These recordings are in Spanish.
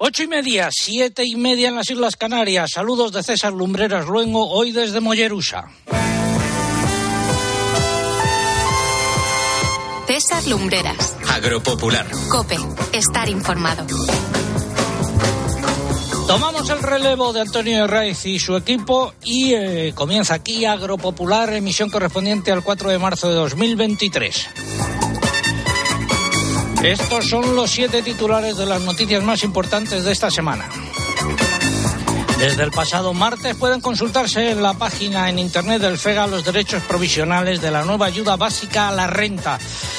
Ocho y media, siete y media en las Islas Canarias. Saludos de César Lumbreras Luengo, hoy desde Mollerusa. César Lumbreras. Agropopular. Cope. Estar informado. Tomamos el relevo de Antonio Herraiz y su equipo y eh, comienza aquí Agropopular, emisión correspondiente al 4 de marzo de 2023. Estos son los siete titulares de las noticias más importantes de esta semana. Desde el pasado martes pueden consultarse en la página en internet del FEGA los derechos provisionales de la nueva ayuda básica a la renta.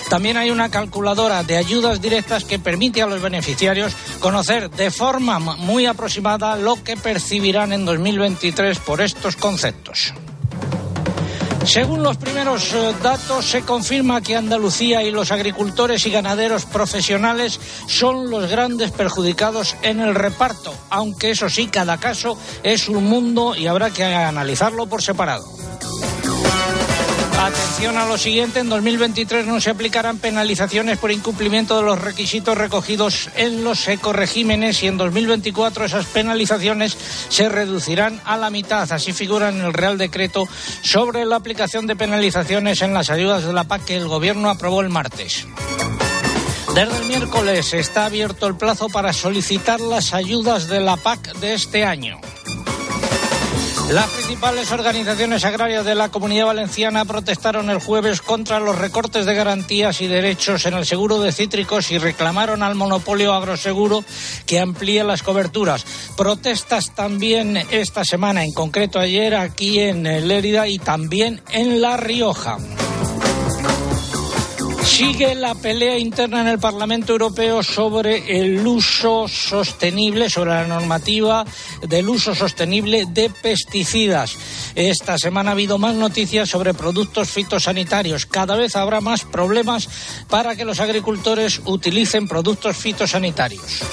También hay una calculadora de ayudas directas que permite a los beneficiarios conocer de forma muy aproximada lo que percibirán en 2023 por estos conceptos. Según los primeros eh, datos, se confirma que Andalucía y los agricultores y ganaderos profesionales son los grandes perjudicados en el reparto, aunque eso sí, cada caso es un mundo y habrá que analizarlo por separado. Atención a lo siguiente, en 2023 no se aplicarán penalizaciones por incumplimiento de los requisitos recogidos en los ecoregímenes y en 2024 esas penalizaciones se reducirán a la mitad. Así figura en el Real Decreto sobre la aplicación de penalizaciones en las ayudas de la PAC que el Gobierno aprobó el martes. Desde el miércoles está abierto el plazo para solicitar las ayudas de la PAC de este año. Las principales organizaciones agrarias de la comunidad valenciana protestaron el jueves contra los recortes de garantías y derechos en el seguro de cítricos y reclamaron al monopolio agroseguro que amplíe las coberturas. Protestas también esta semana, en concreto ayer aquí en Lérida y también en La Rioja. Sigue la pelea interna en el Parlamento Europeo sobre el uso sostenible, sobre la normativa del uso sostenible de pesticidas. Esta semana ha habido más noticias sobre productos fitosanitarios. Cada vez habrá más problemas para que los agricultores utilicen productos fitosanitarios.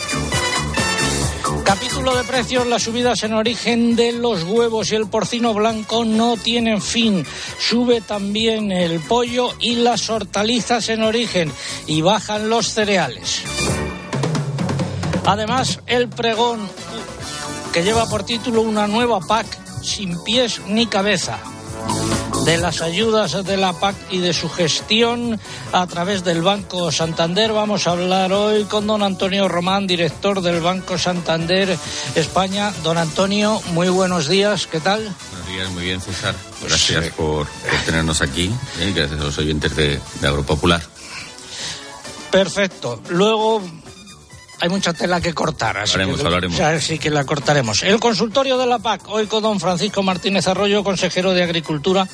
Capítulo de precios, las subidas en origen de los huevos y el porcino blanco no tienen fin. Sube también el pollo y las hortalizas en origen y bajan los cereales. Además, el pregón que lleva por título una nueva PAC sin pies ni cabeza de las ayudas de la PAC y de su gestión a través del Banco Santander. Vamos a hablar hoy con don Antonio Román, director del Banco Santander España. Don Antonio, muy buenos días, ¿qué tal? Buenos días, muy bien, César. Gracias por, tenernos aquí ¿eh? gracias a los oyentes de, de Agropopular. Perfecto. Luego hay mucha tela que cortar, así, Hablaremos, que, hablaremos. así que la cortaremos. El consultorio de la PAC, hoy con don Francisco Martínez Arroyo, consejero de Agricultura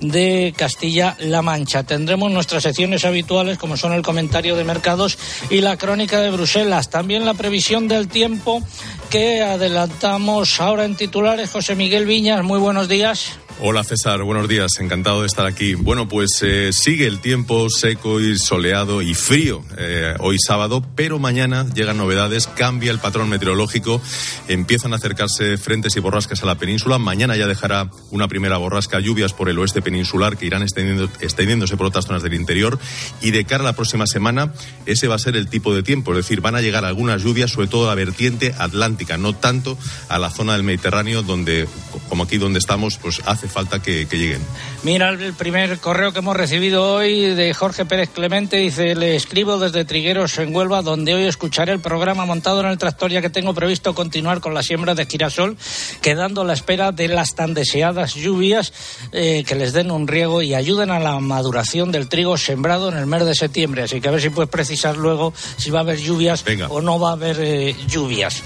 de Castilla-La Mancha. Tendremos nuestras secciones habituales, como son el comentario de mercados y la crónica de Bruselas. También la previsión del tiempo que adelantamos ahora en titulares. José Miguel Viñas, muy buenos días. Hola César, buenos días, encantado de estar aquí. Bueno, pues eh, sigue el tiempo seco y soleado y frío eh, hoy sábado, pero mañana llegan novedades, cambia el patrón meteorológico, empiezan a acercarse frentes y borrascas a la península. Mañana ya dejará una primera borrasca, lluvias por el oeste peninsular que irán extendiendo, extendiéndose por otras zonas del interior. Y de cara a la próxima semana, ese va a ser el tipo de tiempo, es decir, van a llegar algunas lluvias, sobre todo a la vertiente atlántica, no tanto a la zona del Mediterráneo, donde, como aquí donde estamos, pues hace falta que, que, lleguen. Mira el primer correo que hemos recibido hoy de Jorge Pérez Clemente. Dice, le escribo desde Trigueros en Huelva, donde hoy escucharé el programa montado en el tractor, ya que tengo previsto continuar con la siembra de girasol, quedando a la espera de las tan deseadas lluvias eh, que les den un riego y ayuden a la maduración del trigo sembrado en el mes de septiembre. Así que a ver si puedes precisar luego si va a haber lluvias Venga. o no va a haber eh, lluvias.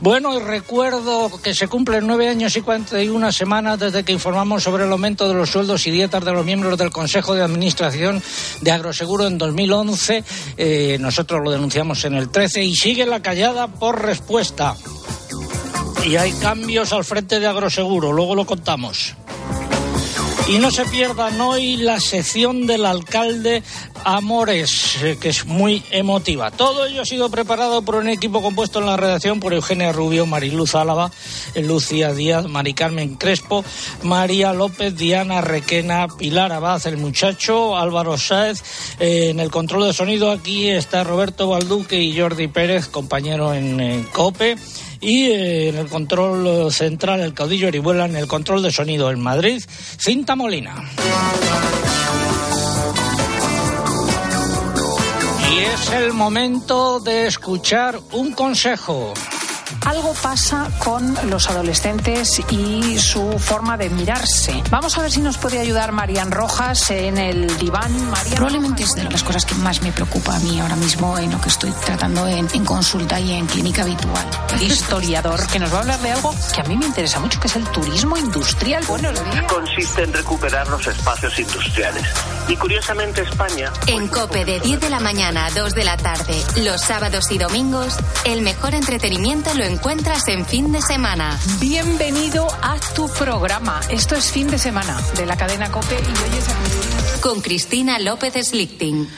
Bueno, y recuerdo que se cumplen nueve años y 41 semanas desde que informamos sobre el aumento de los sueldos y dietas de los miembros del Consejo de Administración de Agroseguro en 2011. Eh, nosotros lo denunciamos en el 13 y sigue la callada por respuesta. Y hay cambios al frente de Agroseguro, luego lo contamos. Y no se pierdan hoy la sección del alcalde Amores, eh, que es muy emotiva. Todo ello ha sido preparado por un equipo compuesto en la redacción por Eugenia Rubio, Mariluz Álava, Lucía Díaz, Mari Carmen Crespo, María López, Diana Requena, Pilar Abad, el muchacho, Álvaro Sáez. Eh, en el control de sonido aquí está Roberto Balduque y Jordi Pérez, compañero en, en COPE y eh, en el control central el caudillo Orihuela, en el control de sonido en Madrid, Cinta Molina. Y es el momento de escuchar un consejo. Algo pasa con los adolescentes y su forma de mirarse. Vamos a ver si nos puede ayudar Marian Rojas en el diván. Probablemente es de las cosas que más me preocupa a mí ahora mismo en lo que estoy tratando en, en consulta y en clínica habitual. Historiador que nos va a hablar de algo que a mí me interesa mucho, que es el turismo industrial. Buenos días. Consiste en recuperar los espacios industriales. Y curiosamente España... En COPE de 10 de la mañana a 2 de la tarde, los sábados y domingos, el mejor entretenimiento lo encuentras en fin de semana. Bienvenido a tu programa. Esto es fin de semana de la cadena COPE y hoy es a Con Cristina López Slichting.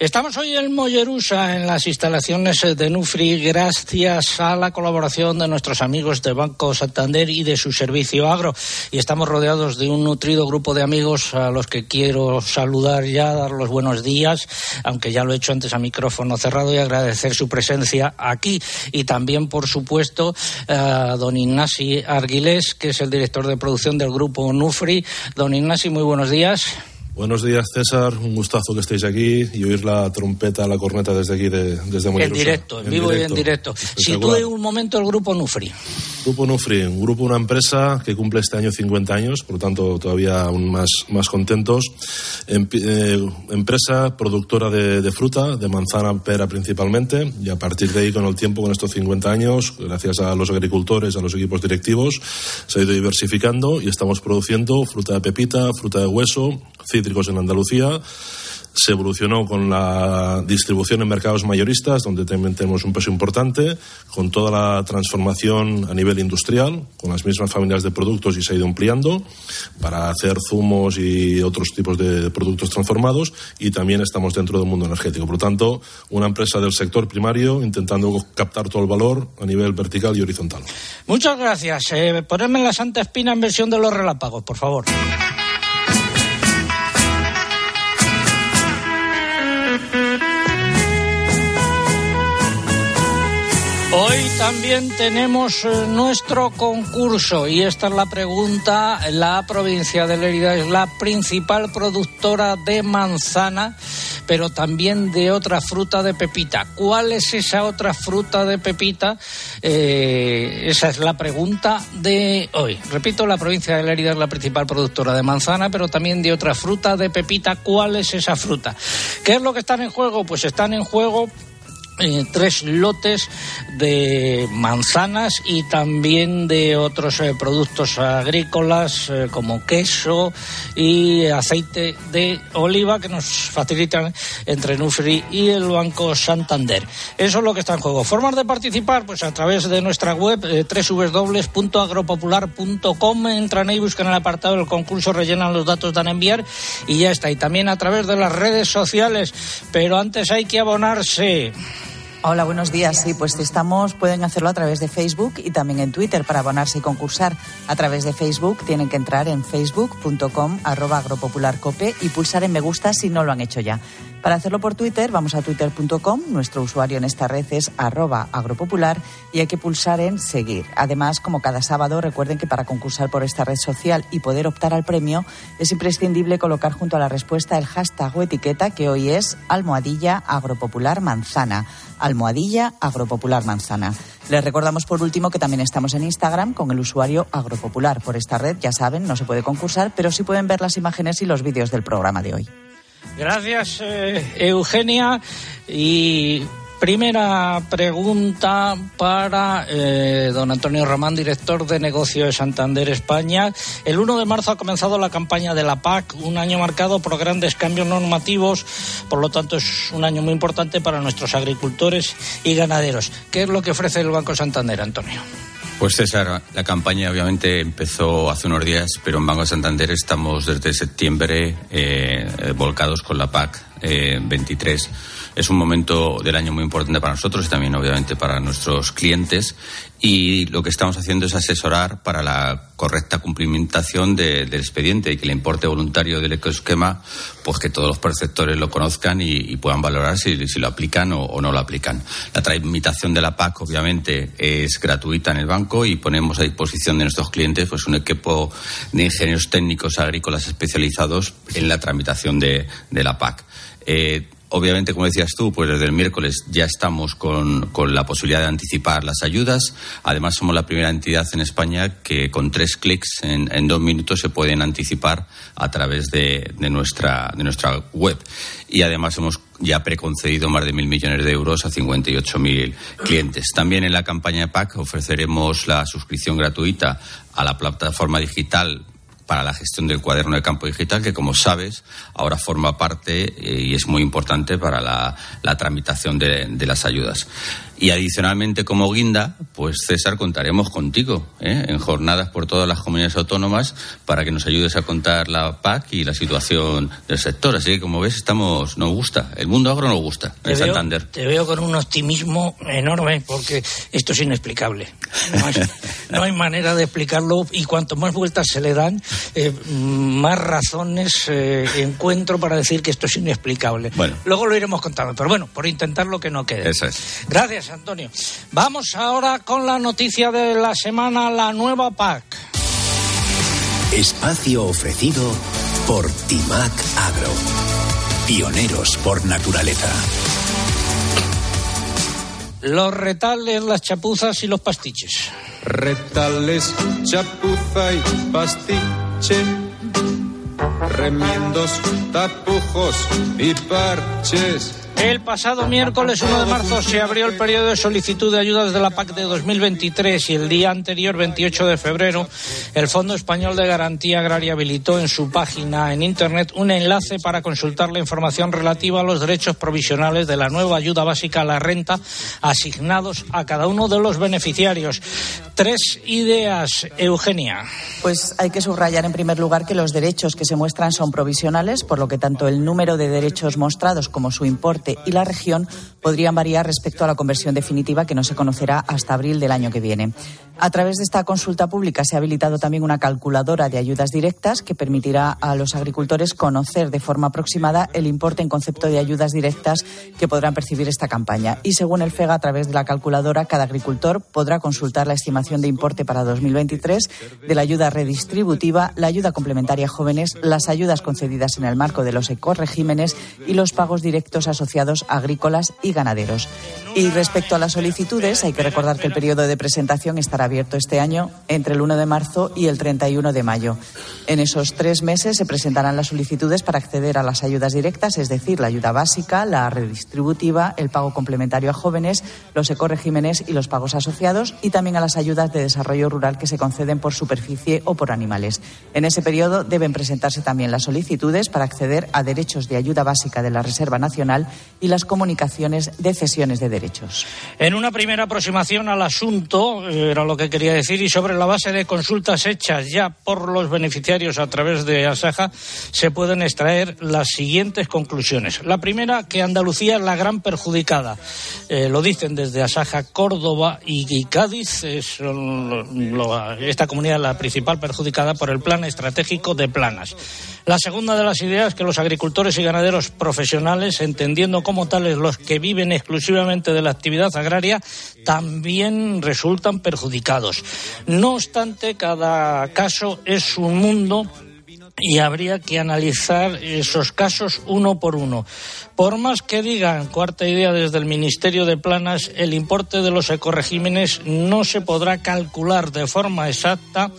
Estamos hoy en Mollerusa, en las instalaciones de Nufri, gracias a la colaboración de nuestros amigos de Banco Santander y de su servicio agro. Y estamos rodeados de un nutrido grupo de amigos a los que quiero saludar ya, dar los buenos días, aunque ya lo he hecho antes a micrófono cerrado, y agradecer su presencia aquí. Y también, por supuesto, a don Ignasi Arguilés, que es el director de producción del grupo Nufri. Don Ignasi, muy buenos días. Buenos días, César. Un gustazo que estéis aquí y oír la trompeta, la corneta desde aquí, de, desde Mollerusa. En directo, en, vivo y en directo. Sitúe un momento el Grupo Nufri. Grupo Nufri, un grupo, una empresa que cumple este año 50 años, por lo tanto todavía aún más, más contentos. Em, eh, empresa productora de, de, fruta, de manzana, pera principalmente, y a partir de ahí con el tiempo, con estos 50 años, gracias a los agricultores, a los equipos directivos, se ha ido diversificando y estamos produciendo fruta de pepita, fruta de hueso, en Andalucía. Se evolucionó con la distribución en mercados mayoristas, donde también tenemos un peso importante, con toda la transformación a nivel industrial, con las mismas familias de productos y se ha ido ampliando para hacer zumos y otros tipos de productos transformados y también estamos dentro del mundo energético. Por lo tanto, una empresa del sector primario intentando captar todo el valor a nivel vertical y horizontal. Muchas gracias. Eh, ponerme la Santa Espina en versión de los relápagos, por favor. Hoy también tenemos nuestro concurso y esta es la pregunta. La provincia de Lérida es la principal productora de manzana, pero también de otra fruta de pepita. ¿Cuál es esa otra fruta de pepita? Eh, esa es la pregunta de hoy. Repito, la provincia de Lérida es la principal productora de manzana, pero también de otra fruta de pepita. ¿Cuál es esa fruta? ¿Qué es lo que están en juego? Pues están en juego eh, tres lotes de manzanas y también de otros eh, productos agrícolas eh, como queso y aceite de oliva que nos facilitan entre Nufri y el Banco Santander. Eso es lo que está en juego. Formas de participar, pues a través de nuestra web www.agropopular.com entran ahí, buscan el apartado del concurso, rellenan los datos, dan a enviar y ya está. Y también a través de las redes sociales, pero antes hay que abonarse. Hola, buenos días. Sí, pues estamos, pueden hacerlo a través de Facebook y también en Twitter para abonarse y concursar. A través de Facebook tienen que entrar en facebook.com arroba agropopularcope y pulsar en me gusta si no lo han hecho ya. Para hacerlo por Twitter, vamos a twitter.com. Nuestro usuario en esta red es arroba agropopular y hay que pulsar en seguir. Además, como cada sábado, recuerden que para concursar por esta red social y poder optar al premio, es imprescindible colocar junto a la respuesta el hashtag o etiqueta que hoy es almohadilla agropopular manzana. Almohadilla agropopular manzana. Les recordamos por último que también estamos en Instagram con el usuario agropopular. Por esta red, ya saben, no se puede concursar, pero sí pueden ver las imágenes y los vídeos del programa de hoy. Gracias, eh, Eugenia. Y primera pregunta para eh, don Antonio Román, director de negocio de Santander España. El 1 de marzo ha comenzado la campaña de la PAC, un año marcado por grandes cambios normativos, por lo tanto es un año muy importante para nuestros agricultores y ganaderos. ¿Qué es lo que ofrece el Banco Santander, Antonio? Pues César, la campaña obviamente empezó hace unos días, pero en Banco Santander estamos desde septiembre eh, volcados con la PAC. 23. Es un momento del año muy importante para nosotros y también, obviamente, para nuestros clientes. Y lo que estamos haciendo es asesorar para la correcta cumplimentación del expediente y que el importe voluntario del ecoesquema, pues que todos los perceptores lo conozcan y, puedan valorar si, lo aplican o, no lo aplican. La tramitación de la PAC, obviamente, es gratuita en el banco y ponemos a disposición de nuestros clientes pues un equipo de ingenieros técnicos agrícolas especializados en la tramitación de, la PAC. Eh, Obviamente, como decías tú, pues desde el miércoles ya estamos con, la posibilidad de anticipar las ayudas. Además, somos la primera entidad en España que con tres clics en, dos minutos se pueden anticipar a través de, nuestra, de nuestra web. Y además hemos ya preconcedido más de mil millones de euros a 58.000 clientes. También en la campaña de PAC ofreceremos la suscripción gratuita a la plataforma digital para la gestión del cuaderno de campo digital, que como sabes, ahora forma parte eh, y es muy importante para la, tramitación de, las ayudas. Y adicionalmente, como guinda, pues César, contaremos contigo ¿eh? en jornadas por todas las comunidades autónomas para que nos ayudes a contar la PAC y la situación del sector. Así que, como ves, estamos, nos gusta. El mundo agro nos gusta en Santander. te veo con un optimismo enorme porque esto es inexplicable. No hay, manera de explicarlo y cuanto más vueltas se le dan, eh, más razones eh, encuentro para decir que esto es inexplicable. Bueno. Luego lo iremos contando, pero bueno, por intentar lo que no quede. Eso es. Gracias. Antonio. Vamos ahora con la noticia de la semana, la nueva PAC. Espacio ofrecido por Timac Agro. Pioneros por naturaleza. Los retales, las chapuzas y los pastiches. Retales, chapuza y pastiche. Remiendos, tapujos y parches el pasado miércoles 1 de marzo se abrió el periodo de solicitud de ayudas de la PAC de 2023 y el día anterior, 28 de febrero, el Fondo Español de Garantía Agraria habilitó en su página en Internet un enlace para consultar la información relativa a los derechos provisionales de la nueva ayuda básica a la renta asignados a cada uno de los beneficiarios. Tres ideas, Eugenia. Pues hay que subrayar en primer lugar que los derechos que se muestran son provisionales, por lo que tanto el número de derechos mostrados como su importe y la región podrían variar respecto a la conversión definitiva que no se conocerá hasta abril del año que viene. A través de esta consulta pública se ha habilitado también una calculadora de ayudas directas que permitirá a los agricultores conocer de forma aproximada el importe en concepto de ayudas directas que podrán percibir esta campaña. Y según el FEGA, a través de la calculadora, cada agricultor podrá consultar la estimación de importe para 2023 de la ayuda redistributiva, la ayuda complementaria a jóvenes, las ayudas concedidas en el marco de los ecoregímenes y los pagos directos asociados a agrícolas y ganaderos. Y respecto a las solicitudes, hay que recordar que el periodo de presentación estará abierto este año entre el 1 de marzo y el 31 de mayo. En esos tres meses se presentarán las solicitudes para acceder a las ayudas directas, es decir, la ayuda básica, la redistributiva, el pago complementario a jóvenes, los ecoregímenes y los pagos asociados, y también a las ayudas de desarrollo rural que se conceden por superficie o por animales. En ese periodo deben presentarse también las solicitudes para acceder a derechos de ayuda básica de la Reserva Nacional y las comunicaciones de cesiones de derechos. En una primera aproximación al asunto, eh, era lo que quería decir, y sobre la base de consultas hechas ya por los beneficiarios a través de Asaja, se pueden extraer las siguientes conclusiones. La primera, que Andalucía es la gran perjudicada. Eh, lo dicen desde Asaja, Córdoba y, Cádiz. Es esta comunidad la principal perjudicada por el plan estratégico de planas. La segunda de las ideas, que los agricultores y ganaderos profesionales, entendiendo como tales los que viven exclusivamente de la actividad agraria, también resultan perjudicados no obstante, cada caso es un mundo y habría que analizar esos casos uno por uno. Por más que digan, cuarta idea desde el Ministerio de Planas, el importe de los ecoregímenes no se podrá calcular de forma exacta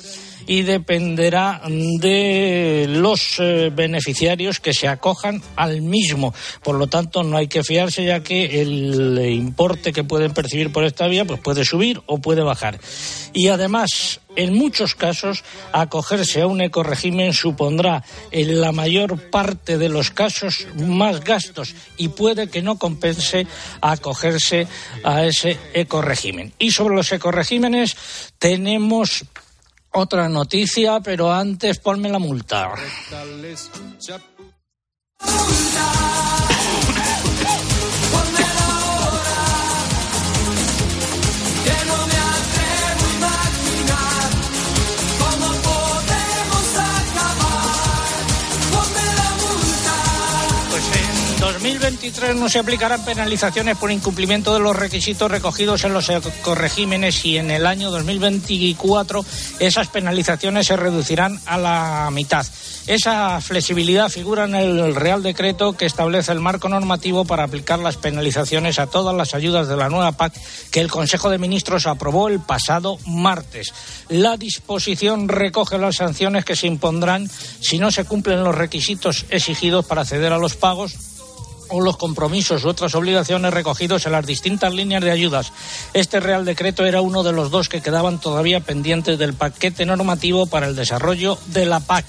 y dependerá de los eh, beneficiarios que se acojan al mismo. Por lo tanto, no hay que fiarse ya que el importe que pueden percibir por esta vía pues puede subir o puede bajar. Y además, en muchos casos, acogerse a un ecoregimen supondrá en la mayor parte de los casos más gastos y puede que no compense acogerse a ese ecoregimen. Y sobre los ecoregímenes tenemos otra noticia, pero antes ponme la multa. 2023 no se aplicarán penalizaciones por incumplimiento de los requisitos recogidos en los corregímenes y en el año 2024 esas penalizaciones se reducirán a la mitad. Esa flexibilidad figura en el Real Decreto que establece el marco normativo para aplicar las penalizaciones a todas las ayudas de la nueva PAC que el Consejo de Ministros aprobó el pasado martes. La disposición recoge las sanciones que se impondrán si no se cumplen los requisitos exigidos para acceder a los pagos o los compromisos u otras obligaciones recogidos en las distintas líneas de ayudas. Este Real Decreto era uno de los dos que quedaban todavía pendientes del paquete normativo para el desarrollo de la PAC.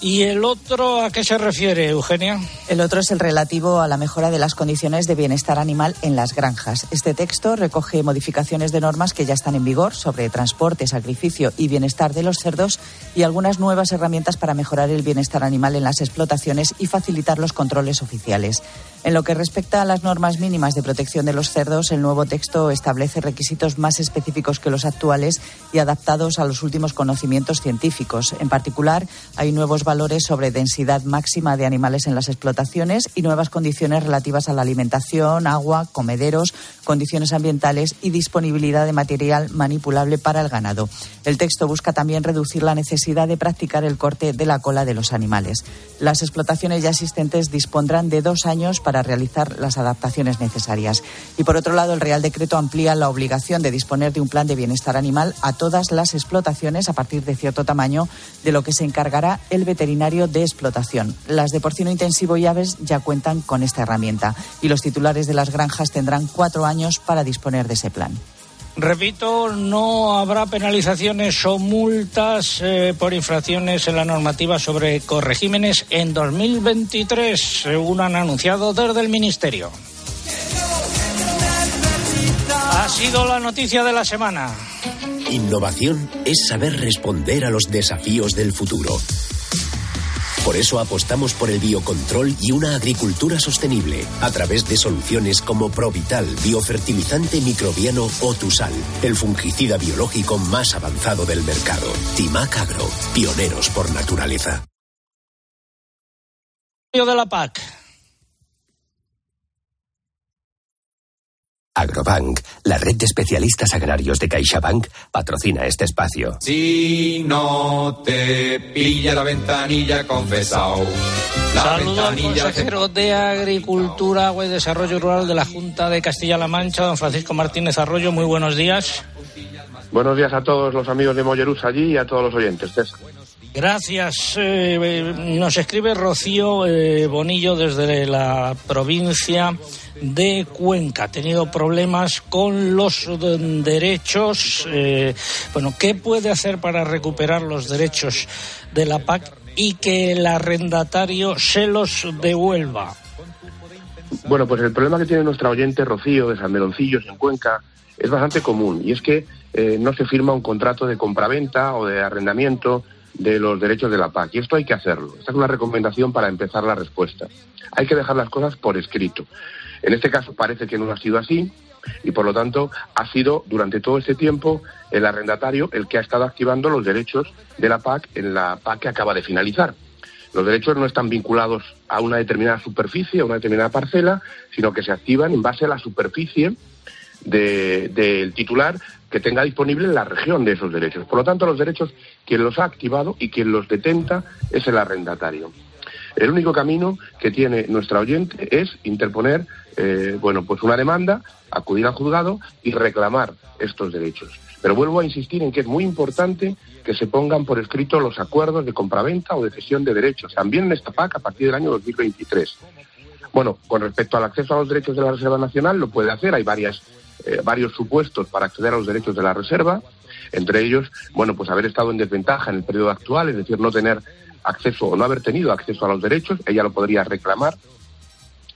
¿Y el otro a qué se refiere, Eugenia? El otro es el relativo a la mejora de las condiciones de bienestar animal en las granjas. Este texto recoge modificaciones de normas que ya están en vigor sobre transporte, sacrificio y bienestar de los cerdos y algunas nuevas herramientas para mejorar el bienestar animal en las explotaciones y facilitar los controles oficiales. En lo que respecta a las normas mínimas de protección de los cerdos, el nuevo texto establece requisitos más específicos que los actuales y adaptados a los últimos conocimientos científicos. En particular, hay nuevos valores sobre densidad máxima de animales en las explotaciones y nuevas condiciones relativas a la alimentación, agua, comederos, condiciones ambientales y disponibilidad de material manipulable para el ganado. El texto busca también reducir la necesidad de practicar el corte de la cola de los animales. Las explotaciones ya existentes dispondrán de dos años para realizar las adaptaciones necesarias. Y por otro lado, el Real Decreto amplía la obligación de disponer de un plan de bienestar animal a todas las explotaciones a partir de cierto tamaño, de lo que se encargará el veterinario de explotación. Las de porcino intensivo y aves ya cuentan con esta herramienta y los titulares de las granjas tendrán cuatro años para disponer de ese plan. Repito, no habrá penalizaciones o multas eh, por infracciones en la normativa sobre corregímenes en 2023, según han anunciado desde el Ministerio. Ha sido la noticia de la semana. Innovación es saber responder a los desafíos del futuro por eso apostamos por el biocontrol y una agricultura sostenible a través de soluciones como Provital, biofertilizante microbiano o Tusal, el fungicida biológico más avanzado del mercado. Timac Agro, pioneros por naturaleza. de la PAC. Agrobank, la red de especialistas agrarios de CaixaBank, patrocina este espacio. Si no te pilla la ventanilla confesado. Saludos al consejero de Agricultura, Agua y Desarrollo Rural de la Junta de Castilla-La Mancha, don Francisco Martínez Arroyo. Muy buenos días. Buenos días a todos los amigos de Mollerús allí y a todos los oyentes. Gracias. Eh, nos escribe Rocío eh, Bonillo desde la provincia de Cuenca. Ha tenido problemas con los derechos. Eh, bueno, ¿qué puede hacer para recuperar los derechos de la PAC y que el arrendatario se los devuelva? Bueno, pues el problema que tiene nuestra oyente Rocío de San Meloncillos en Cuenca es bastante común y es que no se firma un contrato de compraventa o de arrendamiento de los derechos de la PAC. Y esto hay que hacerlo. Esta es una recomendación para empezar la respuesta. Hay que dejar las cosas por escrito. En este caso parece que no ha sido así y por lo tanto ha sido durante todo este tiempo el arrendatario el que ha estado activando los derechos de la PAC en la PAC que acaba de finalizar. Los derechos no están vinculados a una determinada superficie, a una determinada parcela, sino que se activan en base a la superficie del titular que tenga disponible la región de esos derechos. Por lo tanto, los derechos, quien los ha activado y quien los detenta es el arrendatario. El único camino que tiene nuestra oyente es interponer, eh, bueno, pues una demanda, acudir al juzgado y reclamar estos derechos. Pero vuelvo a insistir en que es muy importante que se pongan por escrito los acuerdos de compraventa o de cesión de derechos, también en esta PAC a partir del año 2023. Bueno, con respecto al acceso a los derechos de la Reserva Nacional, lo puede hacer. Hay eh, varios supuestos para acceder a los derechos de la reserva, entre ellos, bueno, pues haber estado en desventaja en el periodo actual, es decir, no tener acceso o no haber tenido acceso a los derechos, ella lo podría reclamar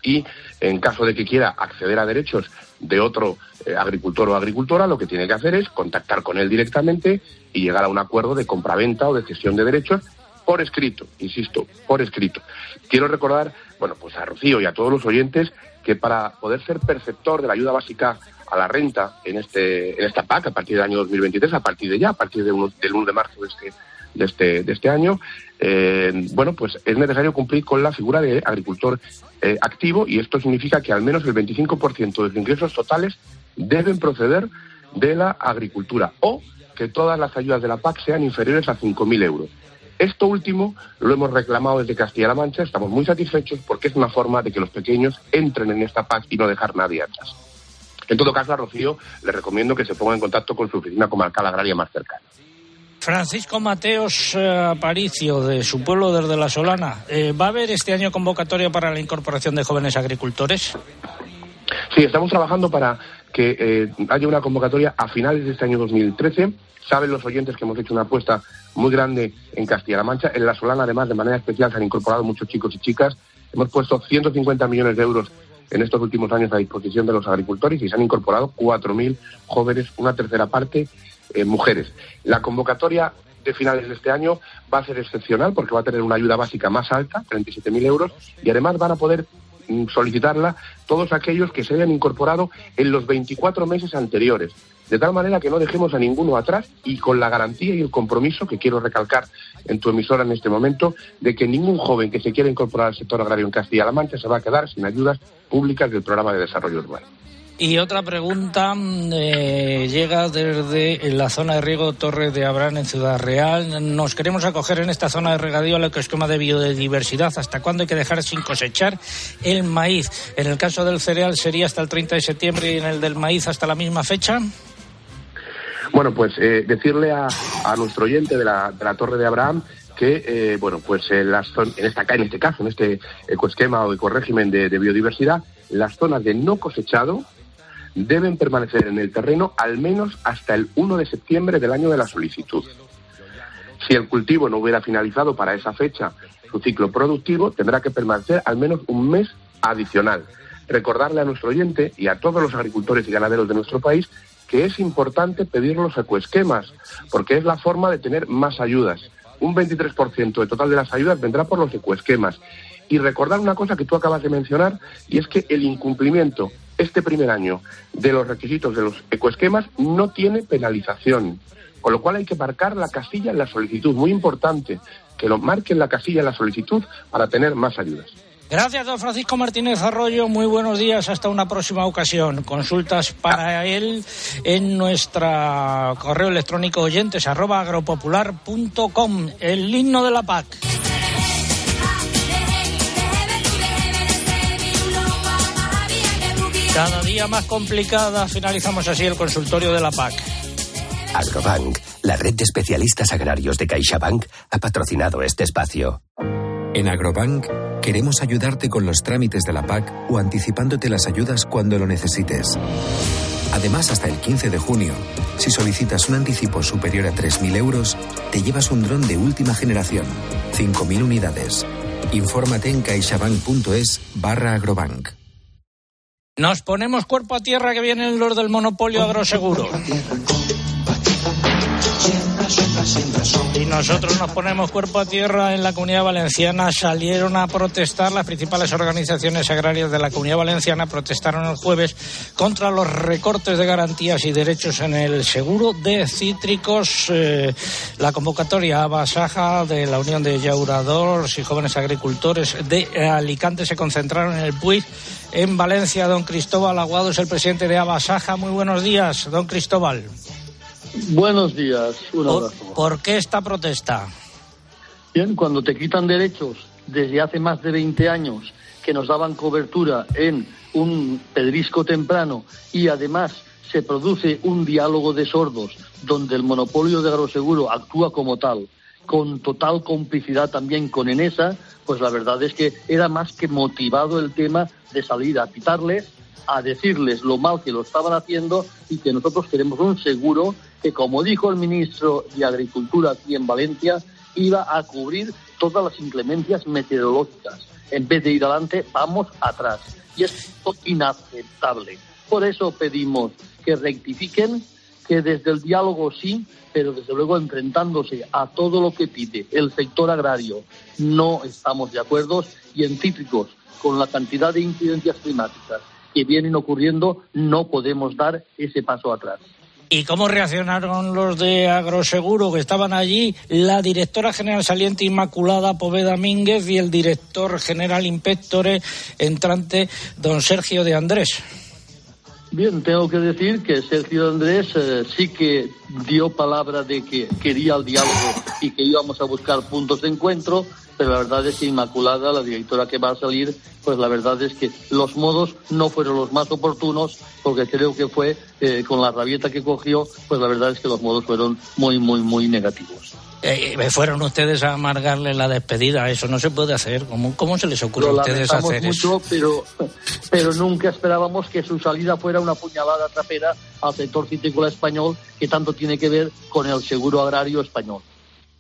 y en caso de que quiera acceder a derechos de otro eh, agricultor o agricultora, lo que tiene que hacer es contactar con él directamente y llegar a un acuerdo de compraventa o de cesión de derechos por escrito, insisto, por escrito. Quiero recordar, bueno, pues a Rocío y a todos los oyentes que para poder ser perceptor de la ayuda básica a la renta en, este, en esta PAC a partir del año 2023, a partir de ya, a partir del 1 de marzo de este, de este, de este año, eh, bueno, pues es necesario cumplir con la figura de agricultor eh, activo y esto significa que al menos el 25% de los ingresos totales deben proceder de la agricultura o que todas las ayudas de la PAC sean inferiores a 5.000 euros. Esto último lo hemos reclamado desde Castilla-La Mancha, estamos muy satisfechos porque es una forma de que los pequeños entren en esta PAC y no dejar nadie atrás. En todo caso, a Rocío le recomiendo que se ponga en contacto con su oficina comarcal agraria más cercana. Francisco Mateos eh, Aparicio, de su pueblo desde La Solana. Eh, ¿Va a haber este año convocatoria para la incorporación de jóvenes agricultores? Sí, estamos trabajando para que eh, haya una convocatoria a finales de este año 2013. Saben los oyentes que hemos hecho una apuesta muy grande en Castilla-La Mancha. En La Solana, además, de manera especial, se han incorporado muchos chicos y chicas. Hemos puesto 150 millones de euros en estos últimos años a disposición de los agricultores y se han incorporado 4.000 jóvenes, una tercera parte eh, mujeres. La convocatoria de finales de este año va a ser excepcional porque va a tener una ayuda básica más alta, 37.000 euros, y además van a poder mm, solicitarla todos aquellos que se hayan incorporado en los 24 meses anteriores de tal manera que no dejemos a ninguno atrás y con la garantía y el compromiso que quiero recalcar en tu emisora en este momento de que ningún joven que se quiera incorporar al sector agrario en Castilla-La Mancha se va a quedar sin ayudas públicas del programa de desarrollo urbano. Y otra pregunta eh, llega desde la zona de riego Torre de Abrán en Ciudad Real. Nos queremos acoger en esta zona de regadío al esquema de biodiversidad. ¿Hasta cuándo hay que dejar sin cosechar el maíz? En el caso del cereal sería hasta el 30 de septiembre y en el del maíz hasta la misma fecha. Bueno, pues eh, decirle a, nuestro oyente de la, Torre de Abraham que, eh, bueno, pues en, las, en, esta, en este caso, en este ecoesquema o ecorégimen de, de biodiversidad, las zonas de no cosechado deben permanecer en el terreno al menos hasta el 1 de septiembre del año de la solicitud. Si el cultivo no hubiera finalizado para esa fecha su ciclo productivo, tendrá que permanecer al menos un mes adicional. Recordarle a nuestro oyente y a todos los agricultores y ganaderos de nuestro país que es importante pedir los ecoesquemas, porque es la forma de tener más ayudas. Un 23% del total de las ayudas vendrá por los ecoesquemas. Y recordar una cosa que tú acabas de mencionar, y es que el incumplimiento este primer año de los requisitos de los ecoesquemas no tiene penalización. Con lo cual hay que marcar la casilla en la solicitud. Muy importante que lo marquen la casilla en la solicitud para tener más ayudas. Gracias, don Francisco Martínez Arroyo. Muy buenos días. Hasta una próxima ocasión. Consultas para él en nuestro correo electrónico oyentes. El himno de la PAC. Cada día más complicada. Finalizamos así el consultorio de la PAC. Agrobank, la red de especialistas agrarios de CaixaBank, ha patrocinado este espacio. En Agrobank queremos ayudarte con los trámites de la PAC o anticipándote las ayudas cuando lo necesites. Además, hasta el 15 de junio, si solicitas un anticipo superior a 3.000 euros, te llevas un dron de última generación, 5.000 unidades. Infórmate en caixabank.es barra agrobank. Nos ponemos cuerpo a tierra que vienen los del monopolio agroseguro. Y nosotros nos ponemos cuerpo a tierra en la comunidad valenciana. Salieron a protestar las principales organizaciones agrarias de la comunidad valenciana. Protestaron el jueves contra los recortes de garantías y derechos en el seguro de cítricos. Eh, la convocatoria a Basaja de la Unión de Yauradores y Jóvenes Agricultores de Alicante se concentraron en el PUI en Valencia. Don Cristóbal Aguado es el presidente de Abasaja. Muy buenos días, don Cristóbal. Buenos días, un abrazo. ¿Por, qué esta protesta? Bien, cuando te quitan derechos desde hace más de 20 años que nos daban cobertura en un pedrisco temprano y además se produce un diálogo de sordos donde el monopolio de agroseguro actúa como tal, con total complicidad también con Enesa, pues la verdad es que era más que motivado el tema de salir a quitarles, a decirles lo mal que lo estaban haciendo y que nosotros queremos un seguro que, como dijo el ministro de Agricultura aquí en Valencia, iba a cubrir todas las inclemencias meteorológicas. En vez de ir adelante, vamos atrás. Y es inaceptable. Por eso pedimos que rectifiquen, que desde el diálogo sí, pero desde luego enfrentándose a todo lo que pide el sector agrario, no estamos de acuerdo. Y en cítricos, con la cantidad de incidencias climáticas que vienen ocurriendo, no podemos dar ese paso atrás. ¿Y cómo reaccionaron los de Agroseguro que estaban allí? La directora general saliente Inmaculada Poveda Mínguez y el director general inspectore entrante, don Sergio de Andrés. Bien, tengo que decir que Sergio Andrés eh, sí que dio palabra de que quería el diálogo y que íbamos a buscar puntos de encuentro, pero la verdad es que Inmaculada, la directora que va a salir, pues la verdad es que los modos no fueron los más oportunos, porque creo que fue eh, con la rabieta que cogió, pues la verdad es que los modos fueron muy, muy, muy negativos. Eh, fueron ustedes a amargarle la despedida, eso no se puede hacer. ¿Cómo, cómo se les ocurre a ustedes hacer mucho, eso? Pero, pero nunca esperábamos que su salida fuera una puñalada trapera al sector citícola español, que tanto tiene que ver con el seguro agrario español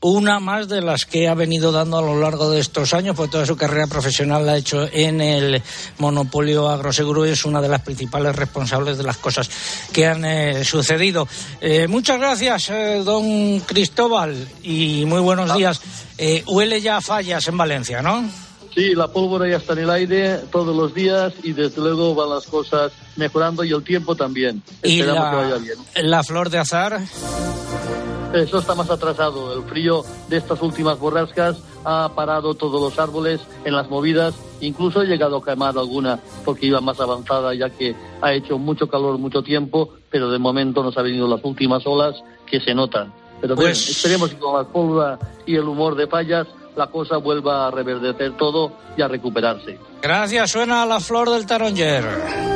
una más de las que ha venido dando a lo largo de estos años, porque toda su carrera profesional la ha hecho en el monopolio agroseguro y es una de las principales responsables de las cosas que han eh, sucedido. Eh, muchas gracias, eh, don Cristóbal, y muy buenos días. huele ya fallas en Valencia, ¿no? Sí, la pólvora ya está en el aire todos los días y desde luego van las cosas mejorando y el tiempo también. ¿Y la, que vaya bien. la flor de azar? Eso está más atrasado. El frío de estas últimas borrascas ha parado todos los árboles en las movidas. Incluso ha llegado a quemar alguna porque iba más avanzada ya que ha hecho mucho calor mucho tiempo, pero de momento nos ha venido las últimas olas que se notan. Pero pues... esperemos que con la pólvora y el humor de fallas la cosa vuelva a reverdecer todo y a recuperarse. Gracias, suena la flor del taronger.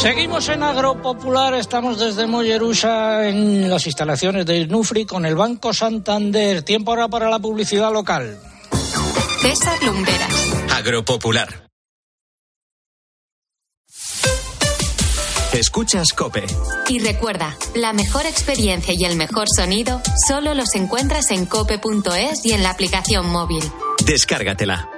Seguimos en Agropopular, estamos desde Mollerusa en las instalaciones de Nufri con el Banco Santander. Tiempo ahora para la publicidad local. César Lumberas. Agropopular. Escuchas Cope. Y recuerda, la mejor experiencia y el mejor sonido solo los encuentras en cope.es y en la aplicación móvil. Descárgatela.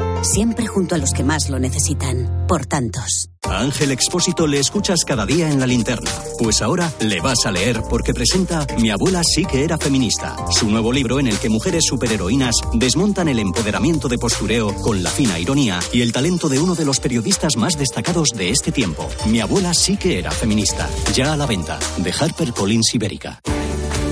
siempre junto a los que más lo necesitan. Por tantos. A Ángel Expósito le escuchas cada día en la linterna. Pues ahora le vas a leer porque presenta Mi abuela sí que era feminista, su nuevo libro en el que mujeres superheroínas desmontan el empoderamiento de postureo con la fina ironía y el talento de uno de los periodistas más destacados de este tiempo. Mi abuela sí que era feminista. Ya a la venta. De HarperCollins Ibérica.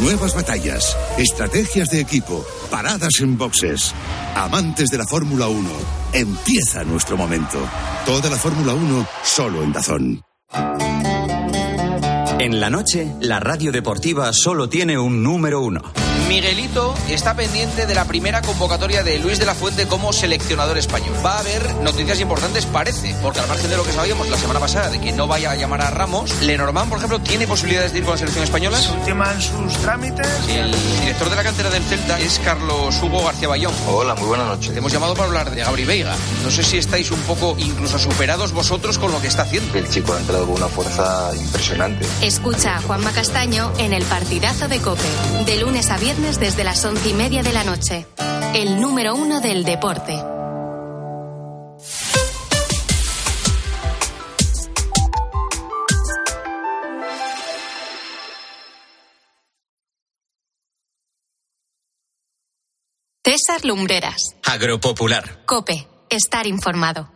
Nuevas batallas, estrategias de equipo, paradas en boxes. Amantes de la Fórmula 1, empieza nuestro momento. Toda la Fórmula 1 solo en Dazón. En la noche, la radio deportiva solo tiene un número uno. Miguelito está pendiente de la primera convocatoria de Luis de la Fuente como seleccionador español. Va a haber noticias importantes, parece, porque al margen de lo que sabíamos la semana pasada de que no vaya a llamar a Ramos, Lenormand, por ejemplo, tiene posibilidades de ir con la selección española. Se ultiman sus trámites. El director de la cantera del Celta es Carlos Hugo García Bayón. Hola, muy buenas noches. Te hemos llamado para hablar de Gabri Veiga. No sé si estáis un poco incluso superados vosotros con lo que está haciendo. El chico ha entrado con una fuerza impresionante. Escucha a Juanma Castaño en el partidazo de Cope, de lunes a viernes desde las once y media de la noche. El número uno del deporte. César Lumbreras. Agropopular. Cope. Estar informado.